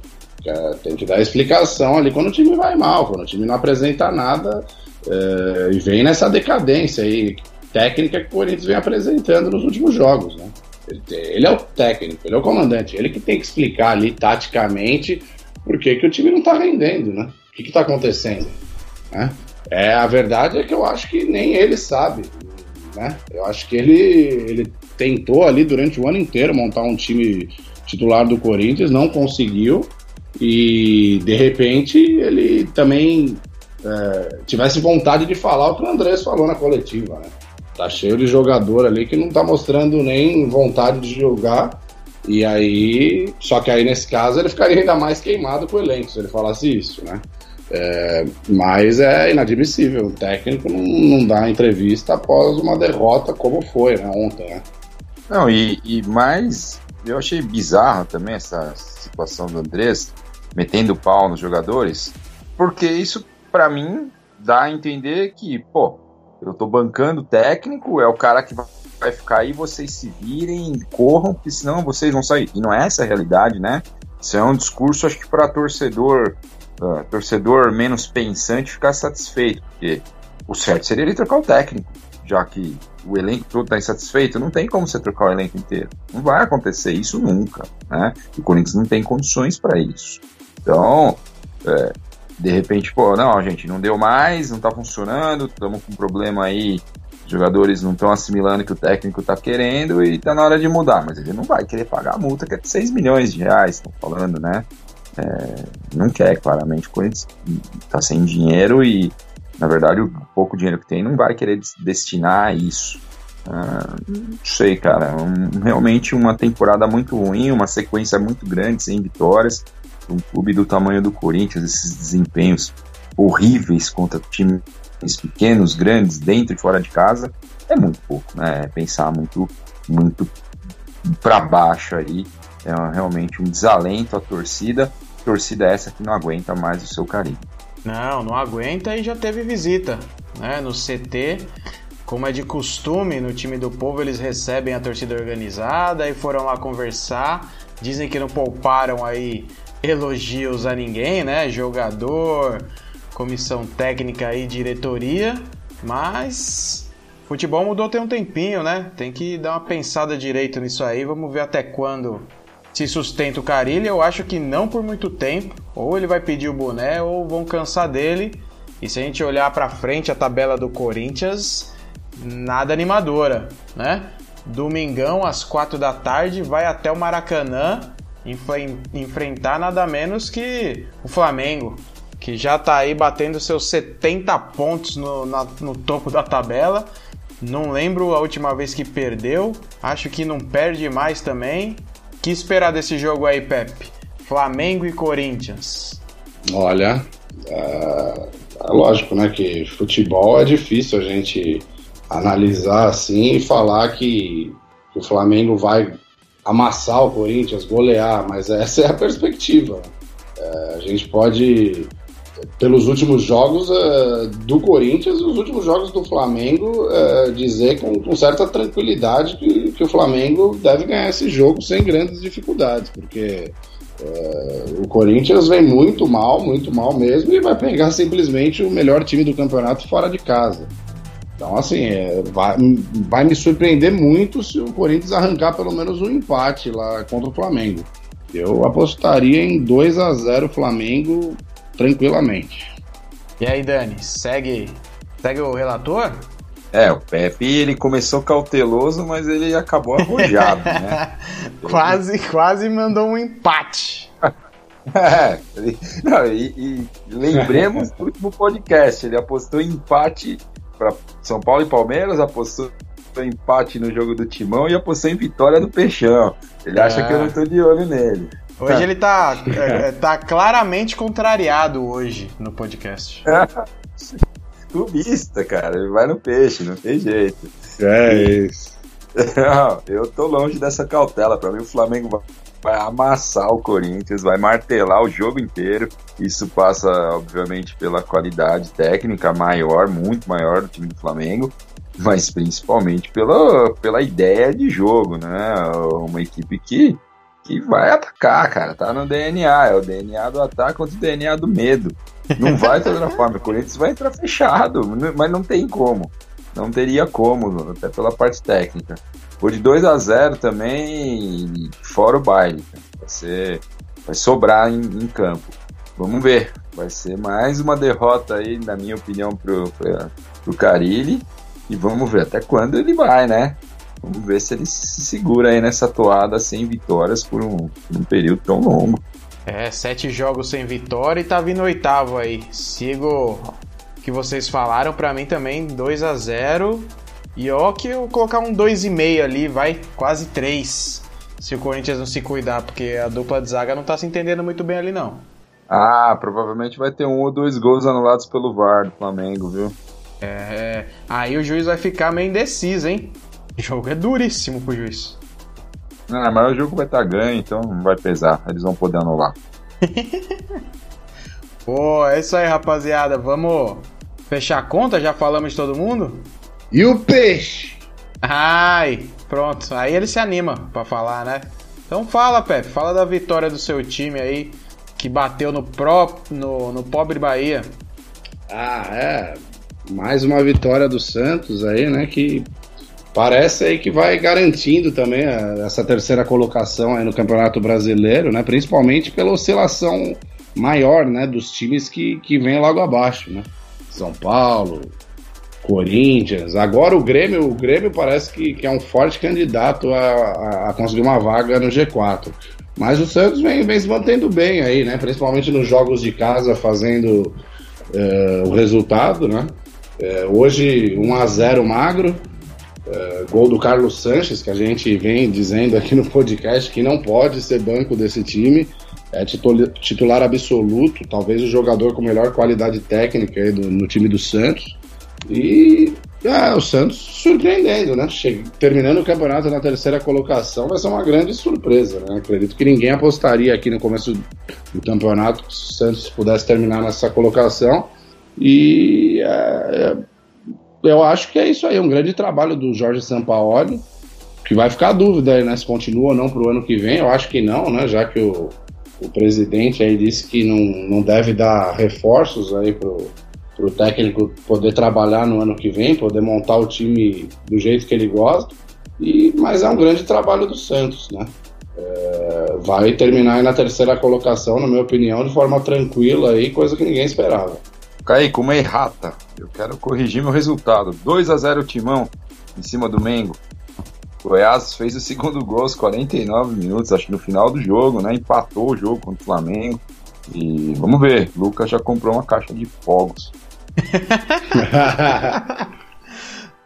Tem que dar explicação ali quando o time vai mal, quando o time não apresenta nada é, e vem nessa decadência aí técnica que o Corinthians vem apresentando nos últimos jogos, né? Ele, ele, é o técnico, ele é o comandante, ele que tem que explicar ali taticamente por que, que o time não tá rendendo, né? O que, que tá acontecendo, né? É, a verdade é que eu acho que nem ele sabe, né? Eu acho que ele, ele tentou ali durante o ano inteiro montar um time titular do Corinthians, não conseguiu. E de repente ele também é, tivesse vontade de falar o que o Andrés falou na coletiva, né? Tá cheio de jogador ali que não tá mostrando nem vontade de jogar E aí, só que aí nesse caso ele ficaria ainda mais queimado com o elenco se ele falasse isso, né? É, mas é inadmissível. O técnico não, não dá entrevista após uma derrota como foi né, ontem, né? Não, e, e mais, eu achei bizarro também essa situação do Andrés metendo pau nos jogadores, porque isso, para mim, dá a entender que, pô, eu tô bancando o técnico, é o cara que vai ficar aí, vocês se virem, corram, porque senão vocês vão sair. E não é essa a realidade, né? Isso é um discurso, acho que para torcedor, uh, torcedor menos pensante ficar satisfeito, porque o certo seria ele trocar o técnico, já que o elenco todo está insatisfeito, não tem como você trocar o elenco inteiro. Não vai acontecer isso nunca, né? O Corinthians não tem condições para isso. Então, é, de repente, pô, não, gente, não deu mais, não tá funcionando, estamos com um problema aí, os jogadores não estão assimilando o que o técnico tá querendo e tá na hora de mudar, mas ele não vai querer pagar a multa que é de 6 milhões de reais, estão falando, né? É, não quer, claramente, o Corinthians tá sem dinheiro e, na verdade, o pouco dinheiro que tem não vai querer destinar a isso. Ah, não sei, cara, um, realmente uma temporada muito ruim, uma sequência muito grande, sem vitórias, um clube do tamanho do Corinthians, esses desempenhos horríveis contra times pequenos, grandes, dentro e fora de casa, é muito pouco, né? É pensar muito, muito para baixo aí. É realmente um desalento à torcida. Torcida essa que não aguenta mais o seu carinho. Não, não aguenta e já teve visita, né? No CT, como é de costume, no time do povo eles recebem a torcida organizada e foram lá conversar. Dizem que não pouparam aí elogios a ninguém, né? Jogador, comissão técnica e diretoria, mas futebol mudou tem um tempinho, né? Tem que dar uma pensada direito nisso aí. Vamos ver até quando se sustenta o Carilli. Eu acho que não por muito tempo. Ou ele vai pedir o boné ou vão cansar dele. E se a gente olhar para frente a tabela do Corinthians, nada animadora, né? Domingão às quatro da tarde vai até o Maracanã enfrentar nada menos que o Flamengo, que já está aí batendo seus 70 pontos no, na, no topo da tabela. Não lembro a última vez que perdeu, acho que não perde mais também. Que esperar desse jogo aí, Pepe? Flamengo e Corinthians. Olha, é, é lógico, né, que futebol é difícil a gente analisar assim e falar que, que o Flamengo vai amassar o Corinthians, golear, mas essa é a perspectiva. É, a gente pode, pelos últimos jogos é, do Corinthians e os últimos jogos do Flamengo, é, dizer com, com, certa tranquilidade que, que, o Flamengo deve ganhar esse jogo sem grandes dificuldades, porque é, o Corinthians vem muito mal, muito mal mesmo, e vai pegar simplesmente o melhor time do campeonato fora de casa. Então, assim, é, vai, vai me surpreender muito se o Corinthians arrancar pelo menos um empate lá contra o Flamengo. Eu apostaria em 2 a 0 Flamengo tranquilamente. E aí, Dani, segue, segue o relator? É, o Pepe ele começou cauteloso, mas ele acabou arrojado, né? quase, quase mandou um empate. é, ele, não, e, e lembremos do último podcast, ele apostou em empate para São Paulo e Palmeiras, apostou em empate no jogo do Timão e apostou em vitória do Peixão. Ele acha que eu não tô de olho nele. Hoje ele tá, é, tá claramente contrariado hoje no podcast. Clubista, cara. Ele vai no peixe, não tem jeito. É isso. Não, eu tô longe dessa cautela. Para mim, o Flamengo vai amassar o Corinthians, vai martelar o jogo inteiro. Isso passa, obviamente, pela qualidade técnica maior, muito maior do time do Flamengo, mas principalmente pela, pela ideia de jogo, né? Uma equipe que, que vai atacar, cara, tá no DNA, é o DNA do ataque contra o DNA do medo. Não vai de outra forma, o Corinthians vai entrar fechado, mas não tem como. Não teria como, até pela parte técnica. Por de 2 a 0 também, fora o baile. Vai, ser, vai sobrar em, em, campo. Vamos ver. Vai ser mais uma derrota aí, na minha opinião, pro, pro, pro Carilli. E vamos ver até quando ele vai, né? Vamos ver se ele se segura aí nessa toada sem vitórias por um, por um período tão longo. É, sete jogos sem vitória e tá vindo oitavo aí. Sigo que vocês falaram, para mim também 2 a 0 e ó que eu colocar um 2,5 ali, vai, quase 3. se o Corinthians não se cuidar, porque a dupla de zaga não tá se entendendo muito bem ali, não. Ah, provavelmente vai ter um ou dois gols anulados pelo VAR do Flamengo, viu? É. Aí o juiz vai ficar meio indeciso, hein? O jogo é duríssimo pro juiz. Ah, mas o jogo vai estar tá ganho, então não vai pesar. Eles vão poder anular. Pô, é isso aí, rapaziada. Vamos fechar a conta? Já falamos de todo mundo? E o peixe? Ai, pronto. Aí ele se anima pra falar, né? Então fala, Pepe. Fala da vitória do seu time aí, que bateu no, pró, no, no pobre Bahia. Ah, é. Mais uma vitória do Santos aí, né? Que parece aí que vai garantindo também a, essa terceira colocação aí no Campeonato Brasileiro, né? Principalmente pela oscilação maior, né? Dos times que, que vem logo abaixo, né? São Paulo, Corinthians. Agora o Grêmio, o Grêmio parece que, que é um forte candidato a, a, a, conseguir uma vaga no G4. Mas o Santos vem, vem se mantendo bem aí, né? Principalmente nos jogos de casa, fazendo uh, o resultado, né? Uh, hoje 1 a 0 magro. Uh, gol do Carlos Sanches, que a gente vem dizendo aqui no podcast que não pode ser banco desse time. É titular absoluto, talvez o jogador com melhor qualidade técnica do, no time do Santos. E é, o Santos surpreendendo, né? Che terminando o campeonato na terceira colocação vai ser uma grande surpresa, né? Acredito que ninguém apostaria aqui no começo do campeonato que o Santos pudesse terminar nessa colocação. E é eu acho que é isso aí, um grande trabalho do Jorge Sampaoli, que vai ficar a dúvida aí, né? Se continua ou não para o ano que vem. Eu acho que não, né? Já que o, o presidente aí disse que não, não deve dar reforços aí para o técnico poder trabalhar no ano que vem, poder montar o time do jeito que ele gosta. E, mas é um grande trabalho do Santos, né? É, vai terminar na terceira colocação, na minha opinião, de forma tranquila aí, coisa que ninguém esperava. Kaique, uma errata. Eu quero corrigir meu resultado. 2 a 0 Timão em cima do Mengo. Goiás fez o segundo gol aos 49 minutos, acho que no final do jogo, né? Empatou o jogo contra o Flamengo. E vamos ver, Lucas já comprou uma caixa de fogos.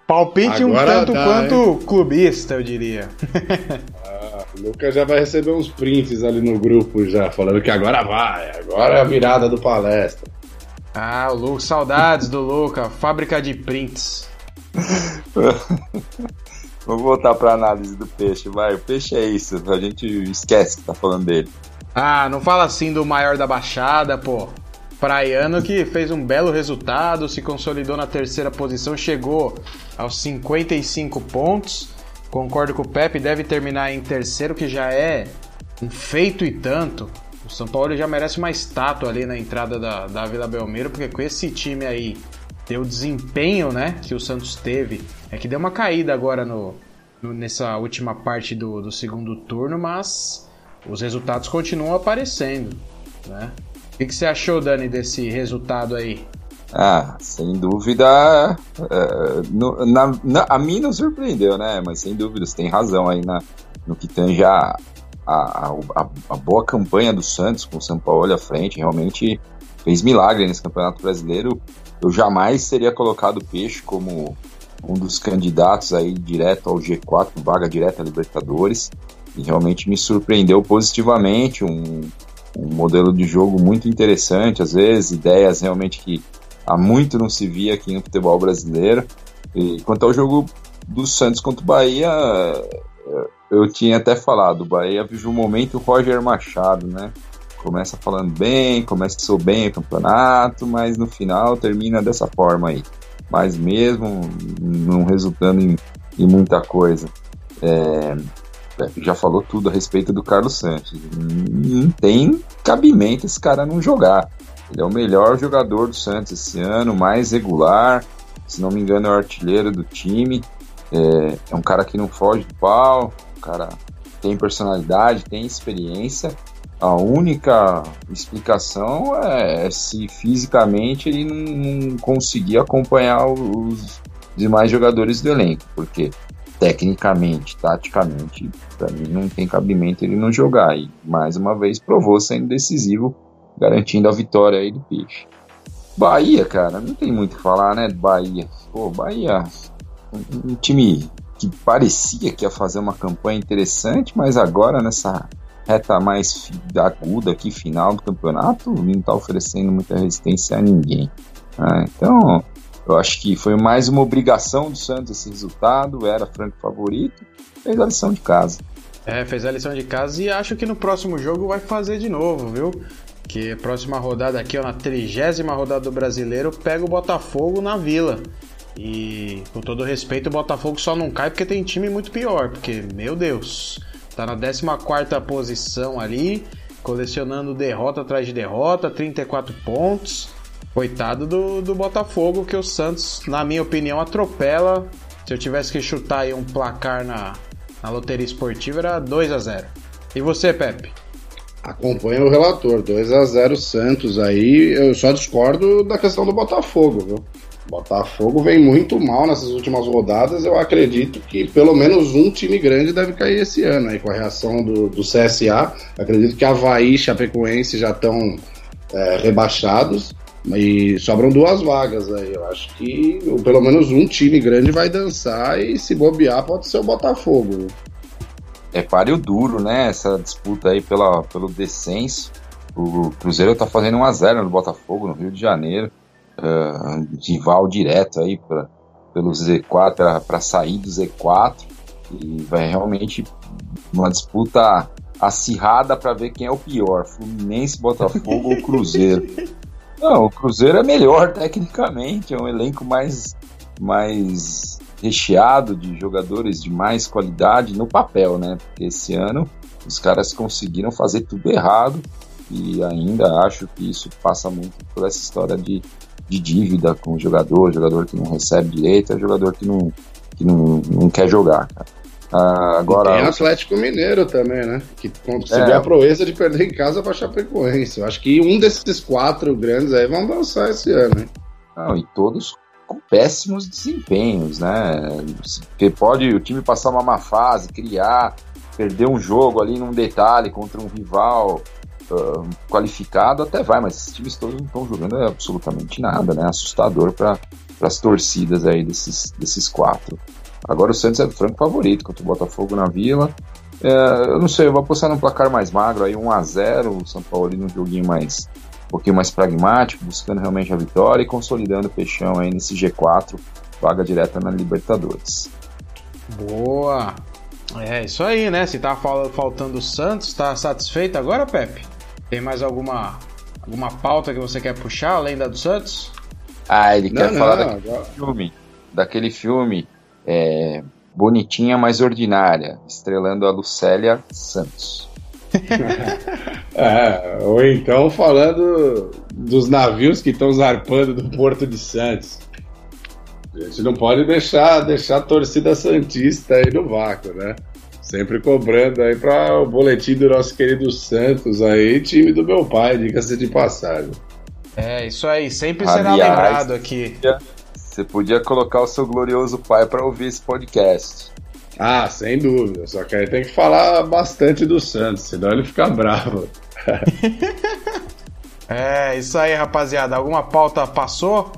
Palpite Agora um tanto dá, quanto hein? clubista, eu diria. ah, o Lucas já vai receber uns prints ali no grupo já, falando que agora vai, agora é a virada do palestra. Ah, o saudades do Lucas, fábrica de prints. Vamos voltar para análise do peixe, vai. O peixe é isso, a gente esquece que tá falando dele. Ah, não fala assim do maior da Baixada, pô. Praiano que fez um belo resultado, se consolidou na terceira posição, chegou aos 55 pontos. Concordo com o Pepe, deve terminar em terceiro, que já é um feito e tanto. O São Paulo já merece uma estátua ali na entrada da, da Vila Belmiro, porque com esse time aí, deu desempenho né, que o Santos teve, é que deu uma caída agora no, no nessa última parte do, do segundo turno, mas os resultados continuam aparecendo. Né? O que, que você achou, Dani, desse resultado aí? Ah, sem dúvida, uh, no, na, na, a mim não surpreendeu, né? Mas sem dúvida, você tem razão aí na, no que tange a, a, a, a, boa campanha do Santos com o São Paulo à frente. Realmente fez milagre nesse Campeonato Brasileiro. Eu jamais teria colocado o Peixe como um dos candidatos aí direto ao G4, vaga direta à Libertadores. E realmente me surpreendeu positivamente. Um, um modelo de jogo muito interessante, às vezes, ideias realmente que há muito não se via aqui no futebol brasileiro. E quanto ao jogo do Santos contra o Bahia, eu tinha até falado, o Bahia vive um momento Roger Machado, né? Começa falando bem, começou bem o campeonato, mas no final termina dessa forma aí. Mas mesmo não resultando em, em muita coisa. É, já falou tudo a respeito do Carlos Santos. Não tem cabimento esse cara não jogar. Ele é o melhor jogador do Santos esse ano, mais regular. Se não me engano, é o artilheiro do time. É, é um cara que não foge do pau. Cara tem personalidade, tem experiência. A única explicação é, é se fisicamente ele não, não conseguir acompanhar os demais jogadores do elenco, porque tecnicamente, taticamente, para mim não tem cabimento ele não jogar. E mais uma vez provou sendo decisivo, garantindo a vitória aí do Peixe. Bahia, cara, não tem muito o que falar, né? Bahia. Pô, Bahia, um time que parecia que ia fazer uma campanha interessante, mas agora nessa reta mais aguda aqui, final do campeonato, não está oferecendo muita resistência a ninguém. Né? Então, eu acho que foi mais uma obrigação do Santos esse resultado, era franco favorito, fez a lição de casa. É, fez a lição de casa e acho que no próximo jogo vai fazer de novo, viu? Que próxima rodada aqui, ó, na trigésima rodada do Brasileiro, pega o Botafogo na Vila. E com todo respeito, o Botafogo só não cai porque tem time muito pior, porque, meu Deus, tá na 14 posição ali, colecionando derrota atrás de derrota, 34 pontos. Coitado do, do Botafogo, que o Santos, na minha opinião, atropela. Se eu tivesse que chutar aí um placar na, na loteria esportiva, era 2 a 0 E você, Pepe? Acompanha o relator, 2 a 0 Santos aí. Eu só discordo da questão do Botafogo, viu? Botafogo vem muito mal nessas últimas rodadas. Eu acredito que pelo menos um time grande deve cair esse ano aí com a reação do, do CSA. Acredito que Havaí e Chapecoense já estão é, rebaixados. E sobram duas vagas aí. Eu acho que pelo menos um time grande vai dançar e se bobear pode ser o Botafogo. É páreo duro, né? Essa disputa aí pela, pelo descenso. O Cruzeiro tá fazendo 1x0 no Botafogo, no Rio de Janeiro. Uh, rival direto aí pra, pelo Z4 para sair do Z4. E vai realmente uma disputa acirrada para ver quem é o pior: Fluminense, Botafogo ou Cruzeiro. Não, o Cruzeiro é melhor tecnicamente, é um elenco mais, mais recheado de jogadores de mais qualidade no papel, né? Porque esse ano os caras conseguiram fazer tudo errado e ainda acho que isso passa muito por essa história de, de dívida com o jogador, jogador que não recebe direito, é jogador que não, que não, não quer jogar, cara. Ah, agora, e tem Atlético Mineiro também, né? Que conseguiu é. a proeza de perder em casa para Chapecoense. Eu acho que um desses quatro grandes aí vão dançar esse ano, hein? Não, e todos com péssimos desempenhos, né? Porque pode o time passar uma má fase, criar, perder um jogo ali num detalhe contra um rival uh, qualificado, até vai, mas esses times todos não estão jogando absolutamente nada, né? Assustador para as torcidas aí desses, desses quatro. Agora o Santos é o franco favorito contra o Botafogo na Vila. É, eu não sei, eu vou apostar num placar mais magro, aí 1x0, o São Paulo num joguinho mais um pouquinho mais pragmático, buscando realmente a vitória e consolidando o Peixão aí nesse G4, vaga direta na Libertadores. Boa! É isso aí, né? Se tá faltando o Santos, tá satisfeito agora, Pepe? Tem mais alguma alguma pauta que você quer puxar além da do Santos? Ah, ele não, quer não, falar daquele agora... filme, daquele filme é, Bonitinha Mais Ordinária, estrelando a Lucélia Santos. é, ou então falando dos navios que estão zarpando do Porto de Santos. A gente não pode deixar, deixar a torcida Santista aí no vácuo, né? Sempre cobrando aí para o boletim do nosso querido Santos aí, time do meu pai, diga-se de passagem. É, isso aí, sempre será Aliás, lembrado aqui. Você podia colocar o seu glorioso pai para ouvir esse podcast. Ah, sem dúvida. Só que aí tem que falar bastante do Santos, senão ele fica bravo. é, isso aí, rapaziada. Alguma pauta passou?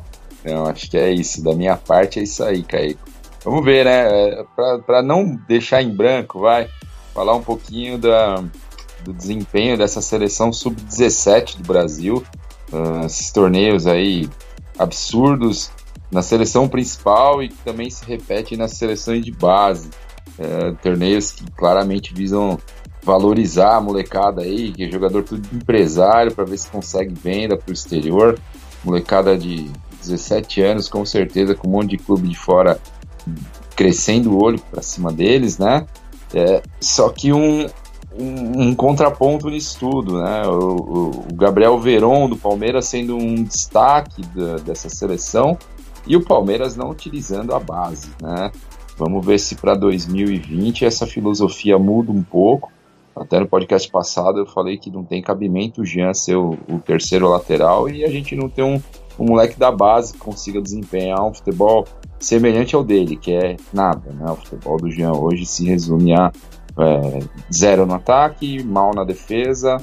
Não, acho que é isso. Da minha parte é isso aí, Kaique. Vamos ver, né? É, para não deixar em branco, vai falar um pouquinho da, do desempenho dessa seleção sub-17 do Brasil. Uh, esses torneios aí absurdos na seleção principal e que também se repete nas seleções de base. É, torneios que claramente visam valorizar a molecada aí, que é jogador tudo empresário, para ver se consegue venda para o exterior. Molecada de 17 anos, com certeza, com um monte de clube de fora crescendo o olho para cima deles, né? É, só que um, um, um, contraponto nisso tudo, né? O, o, Gabriel Veron do Palmeiras sendo um destaque da, dessa seleção, e o Palmeiras não utilizando a base, né? Vamos ver se para 2020 essa filosofia muda um pouco. Até no podcast passado eu falei que não tem cabimento o Jean ser o, o terceiro lateral e a gente não tem um, um, moleque da base que consiga desempenhar um futebol semelhante ao dele, que é nada, né? O futebol do Jean hoje se resume a é, zero no ataque, mal na defesa,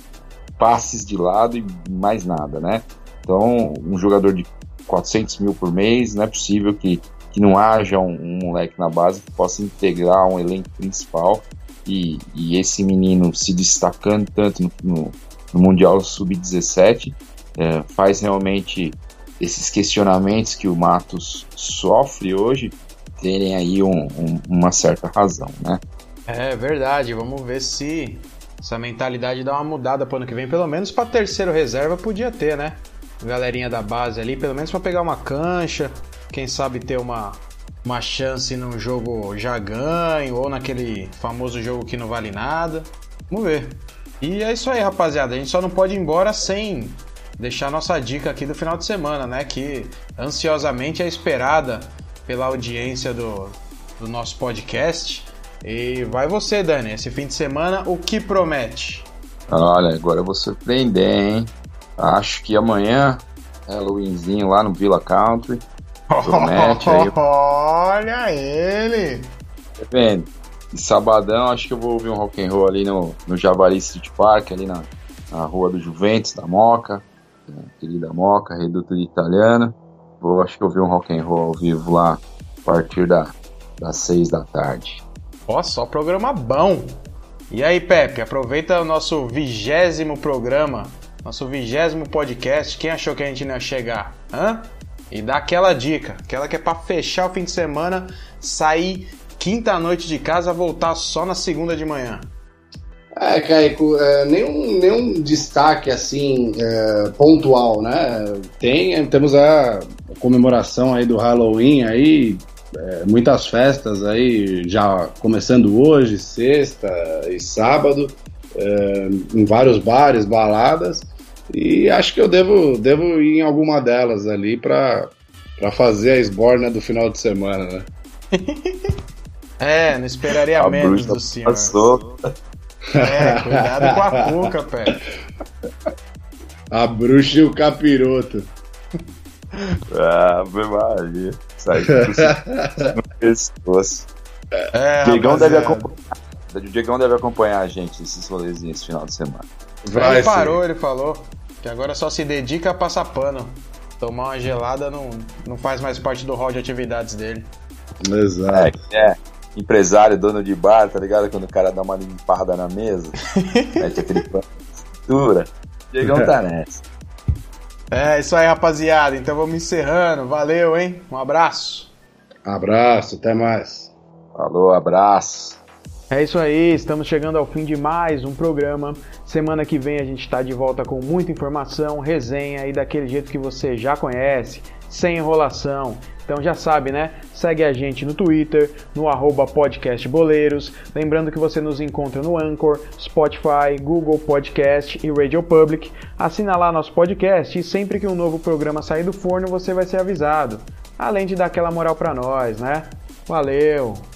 passes de lado e mais nada, né? Então, um jogador de 400 mil por mês, não é possível que que não haja um, um, moleque na base que possa integrar um elenco principal e, e esse menino se destacando tanto no, no, no Mundial Sub-17 é, faz realmente esses questionamentos que o Matos sofre hoje terem aí um, um, uma certa razão, né? É verdade, vamos ver se essa mentalidade dá uma mudada pro ano que vem, pelo menos para terceiro reserva podia ter, né? Galerinha da base ali, pelo menos para pegar uma cancha, quem sabe ter uma, uma chance num jogo já ganho ou naquele famoso jogo que não vale nada. Vamos ver. E é isso aí, rapaziada. A gente só não pode ir embora sem deixar nossa dica aqui do final de semana, né? Que ansiosamente é esperada pela audiência do, do nosso podcast. E vai você, Dani, esse fim de semana, o que promete? Olha, agora eu vou surpreender, hein? Acho que amanhã, Halloweenzinho lá no Villa Country. Promete aí. Olha ele! Tá vendo? E sabadão, acho que eu vou ouvir um rock and roll ali no, no Javari Street Park, ali na, na rua do Juventus, da Moca, querida Moca, reduto de italiana. Vou, acho que ouvir um rock and roll ao vivo lá a partir da, das seis da tarde. Ó, só programa bom. E aí, Pepe, aproveita o nosso vigésimo programa, nosso vigésimo podcast. Quem achou que a gente não ia chegar? Hã? E dá aquela dica, aquela que é para fechar o fim de semana, sair quinta noite de casa, voltar só na segunda de manhã. É, Caico, é, nenhum, nenhum destaque assim é, pontual, né? Tem, temos a comemoração aí do Halloween aí, é, muitas festas aí, já começando hoje, sexta e sábado, é, em vários bares, baladas. E acho que eu devo, devo ir em alguma delas ali para fazer a esborna do final de semana, né? é, não esperaria a menos do senhor. Passou. É, cuidado com a cuca, pé. A bruxa e o capiroto. Ave Maria. Sai no pescoço. É, Diegão deve acompanhar. O Diegão deve acompanhar a gente esses rolezinhos esse final de semana. Vai, ele parou, ele falou. Que agora só se dedica a passar pano. Tomar uma gelada não, não faz mais parte do hall de atividades dele. Exato. É, é empresário, dono de bar, tá ligado? Quando o cara dá uma limpada na mesa, mete aquele pano de Diegão tá nessa. É, isso aí, rapaziada. Então vamos encerrando. Valeu, hein? Um abraço. Abraço, até mais. Falou, abraço. É isso aí, estamos chegando ao fim de mais um programa. Semana que vem a gente está de volta com muita informação, resenha e daquele jeito que você já conhece, sem enrolação. Então já sabe, né? Segue a gente no Twitter, no podcastboleiros. Lembrando que você nos encontra no Anchor, Spotify, Google Podcast e Radio Public. Assina lá nosso podcast e sempre que um novo programa sair do forno você vai ser avisado. Além de dar aquela moral para nós, né? Valeu!